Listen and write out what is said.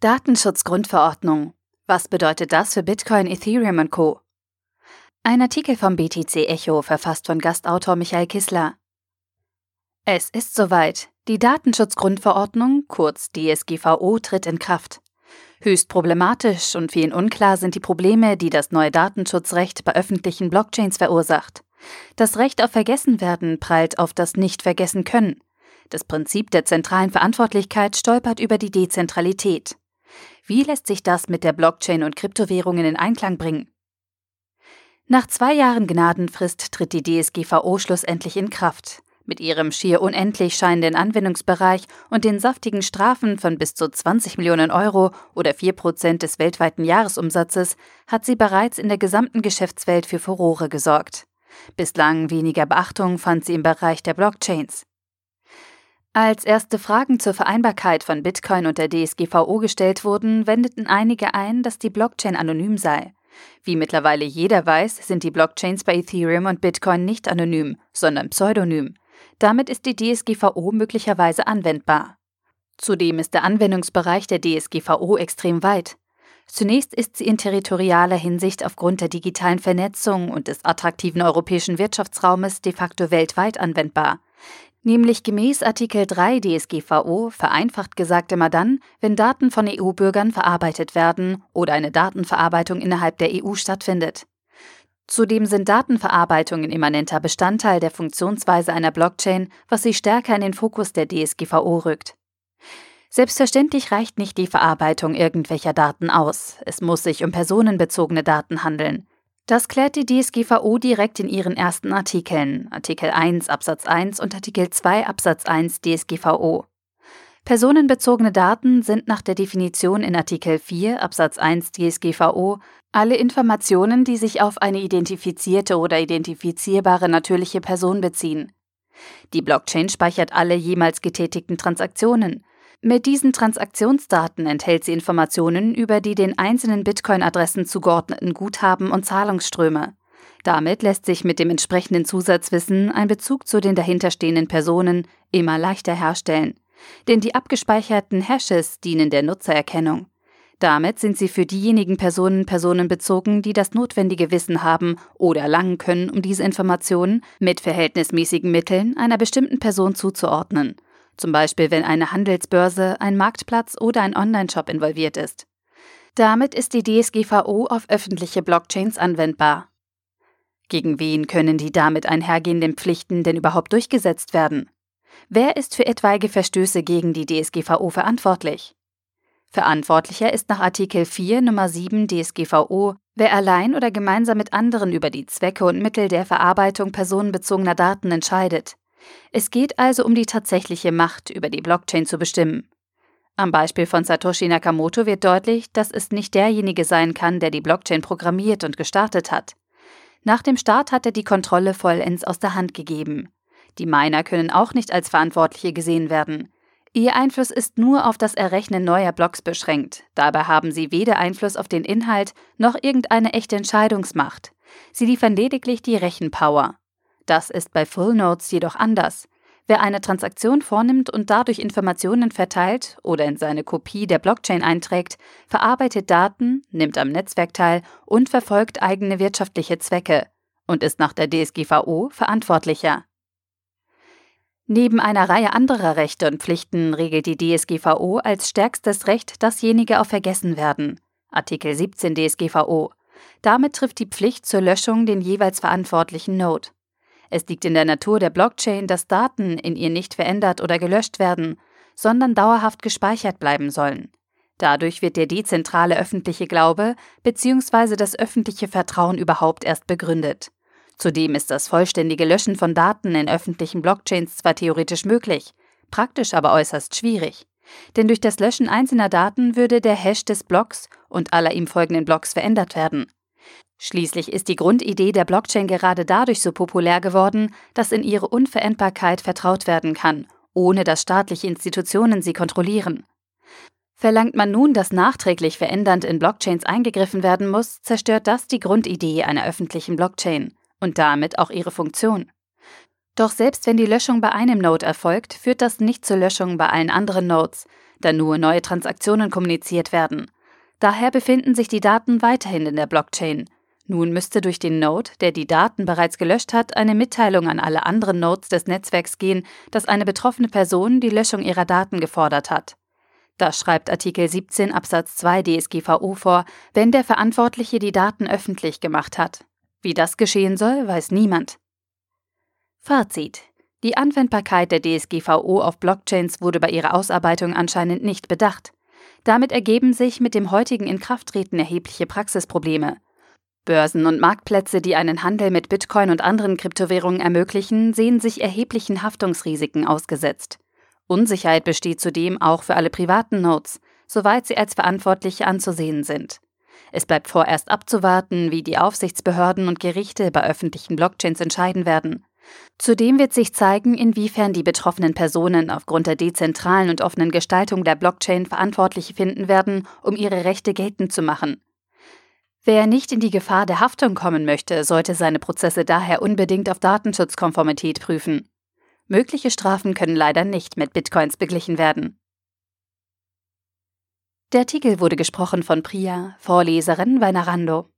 Datenschutzgrundverordnung. Was bedeutet das für Bitcoin, Ethereum und Co? Ein Artikel vom BTC Echo, verfasst von Gastautor Michael Kissler. Es ist soweit. Die Datenschutzgrundverordnung, kurz DSGVO, tritt in Kraft. Höchst problematisch und vielen unklar sind die Probleme, die das neue Datenschutzrecht bei öffentlichen Blockchains verursacht. Das Recht auf Vergessenwerden prallt auf das Nicht-Vergessen-Können. Das Prinzip der zentralen Verantwortlichkeit stolpert über die Dezentralität. Wie lässt sich das mit der Blockchain und Kryptowährungen in Einklang bringen? Nach zwei Jahren Gnadenfrist tritt die DSGVO schlussendlich in Kraft. Mit ihrem schier unendlich scheinenden Anwendungsbereich und den saftigen Strafen von bis zu 20 Millionen Euro oder 4 Prozent des weltweiten Jahresumsatzes hat sie bereits in der gesamten Geschäftswelt für Furore gesorgt. Bislang weniger Beachtung fand sie im Bereich der Blockchains. Als erste Fragen zur Vereinbarkeit von Bitcoin und der DSGVO gestellt wurden, wendeten einige ein, dass die Blockchain anonym sei. Wie mittlerweile jeder weiß, sind die Blockchains bei Ethereum und Bitcoin nicht anonym, sondern pseudonym. Damit ist die DSGVO möglicherweise anwendbar. Zudem ist der Anwendungsbereich der DSGVO extrem weit. Zunächst ist sie in territorialer Hinsicht aufgrund der digitalen Vernetzung und des attraktiven europäischen Wirtschaftsraumes de facto weltweit anwendbar nämlich gemäß Artikel 3 DSGVO vereinfacht gesagt immer dann, wenn Daten von EU-Bürgern verarbeitet werden oder eine Datenverarbeitung innerhalb der EU stattfindet. Zudem sind Datenverarbeitungen immanenter Bestandteil der Funktionsweise einer Blockchain, was sie stärker in den Fokus der DSGVO rückt. Selbstverständlich reicht nicht die Verarbeitung irgendwelcher Daten aus. Es muss sich um personenbezogene Daten handeln. Das klärt die DSGVO direkt in ihren ersten Artikeln, Artikel 1 Absatz 1 und Artikel 2 Absatz 1 DSGVO. Personenbezogene Daten sind nach der Definition in Artikel 4 Absatz 1 DSGVO alle Informationen, die sich auf eine identifizierte oder identifizierbare natürliche Person beziehen. Die Blockchain speichert alle jemals getätigten Transaktionen, mit diesen Transaktionsdaten enthält sie Informationen über die den einzelnen Bitcoin-Adressen zugeordneten Guthaben und Zahlungsströme. Damit lässt sich mit dem entsprechenden Zusatzwissen ein Bezug zu den dahinterstehenden Personen immer leichter herstellen. Denn die abgespeicherten Hashes dienen der Nutzererkennung. Damit sind sie für diejenigen Personen personenbezogen, die das notwendige Wissen haben oder erlangen können, um diese Informationen mit verhältnismäßigen Mitteln einer bestimmten Person zuzuordnen zum Beispiel wenn eine Handelsbörse, ein Marktplatz oder ein Onlineshop involviert ist. Damit ist die DSGVO auf öffentliche Blockchains anwendbar. Gegen wen können die damit einhergehenden Pflichten denn überhaupt durchgesetzt werden? Wer ist für etwaige Verstöße gegen die DSGVO verantwortlich? Verantwortlicher ist nach Artikel 4 Nummer 7 DSGVO, wer allein oder gemeinsam mit anderen über die Zwecke und Mittel der Verarbeitung personenbezogener Daten entscheidet, es geht also um die tatsächliche Macht, über die Blockchain zu bestimmen. Am Beispiel von Satoshi Nakamoto wird deutlich, dass es nicht derjenige sein kann, der die Blockchain programmiert und gestartet hat. Nach dem Start hat er die Kontrolle vollends aus der Hand gegeben. Die Miner können auch nicht als Verantwortliche gesehen werden. Ihr Einfluss ist nur auf das Errechnen neuer Blocks beschränkt. Dabei haben sie weder Einfluss auf den Inhalt noch irgendeine echte Entscheidungsmacht. Sie liefern lediglich die Rechenpower. Das ist bei Full Nodes jedoch anders. Wer eine Transaktion vornimmt und dadurch Informationen verteilt oder in seine Kopie der Blockchain einträgt, verarbeitet Daten, nimmt am Netzwerk teil und verfolgt eigene wirtschaftliche Zwecke und ist nach der DSGVO verantwortlicher. Neben einer Reihe anderer Rechte und Pflichten regelt die DSGVO als stärkstes Recht dasjenige auf Vergessenwerden. Artikel 17 DSGVO. Damit trifft die Pflicht zur Löschung den jeweils verantwortlichen Node. Es liegt in der Natur der Blockchain, dass Daten in ihr nicht verändert oder gelöscht werden, sondern dauerhaft gespeichert bleiben sollen. Dadurch wird der dezentrale öffentliche Glaube bzw. das öffentliche Vertrauen überhaupt erst begründet. Zudem ist das vollständige Löschen von Daten in öffentlichen Blockchains zwar theoretisch möglich, praktisch aber äußerst schwierig. Denn durch das Löschen einzelner Daten würde der Hash des Blocks und aller ihm folgenden Blocks verändert werden. Schließlich ist die Grundidee der Blockchain gerade dadurch so populär geworden, dass in ihre Unveränderbarkeit vertraut werden kann, ohne dass staatliche Institutionen sie kontrollieren. Verlangt man nun, dass nachträglich verändernd in Blockchains eingegriffen werden muss, zerstört das die Grundidee einer öffentlichen Blockchain und damit auch ihre Funktion. Doch selbst wenn die Löschung bei einem Node erfolgt, führt das nicht zur Löschung bei allen anderen Nodes, da nur neue Transaktionen kommuniziert werden. Daher befinden sich die Daten weiterhin in der Blockchain. Nun müsste durch den Node, der die Daten bereits gelöscht hat, eine Mitteilung an alle anderen Nodes des Netzwerks gehen, dass eine betroffene Person die Löschung ihrer Daten gefordert hat. Das schreibt Artikel 17 Absatz 2 DSGVO vor, wenn der Verantwortliche die Daten öffentlich gemacht hat. Wie das geschehen soll, weiß niemand. Fazit. Die Anwendbarkeit der DSGVO auf Blockchains wurde bei ihrer Ausarbeitung anscheinend nicht bedacht. Damit ergeben sich mit dem heutigen Inkrafttreten erhebliche Praxisprobleme. Börsen und Marktplätze, die einen Handel mit Bitcoin und anderen Kryptowährungen ermöglichen, sehen sich erheblichen Haftungsrisiken ausgesetzt. Unsicherheit besteht zudem auch für alle privaten Nodes, soweit sie als Verantwortliche anzusehen sind. Es bleibt vorerst abzuwarten, wie die Aufsichtsbehörden und Gerichte bei öffentlichen Blockchains entscheiden werden. Zudem wird sich zeigen, inwiefern die betroffenen Personen aufgrund der dezentralen und offenen Gestaltung der Blockchain Verantwortliche finden werden, um ihre Rechte geltend zu machen. Wer nicht in die Gefahr der Haftung kommen möchte, sollte seine Prozesse daher unbedingt auf Datenschutzkonformität prüfen. Mögliche Strafen können leider nicht mit Bitcoins beglichen werden. Der Artikel wurde gesprochen von Priya, Vorleserin Weinarando.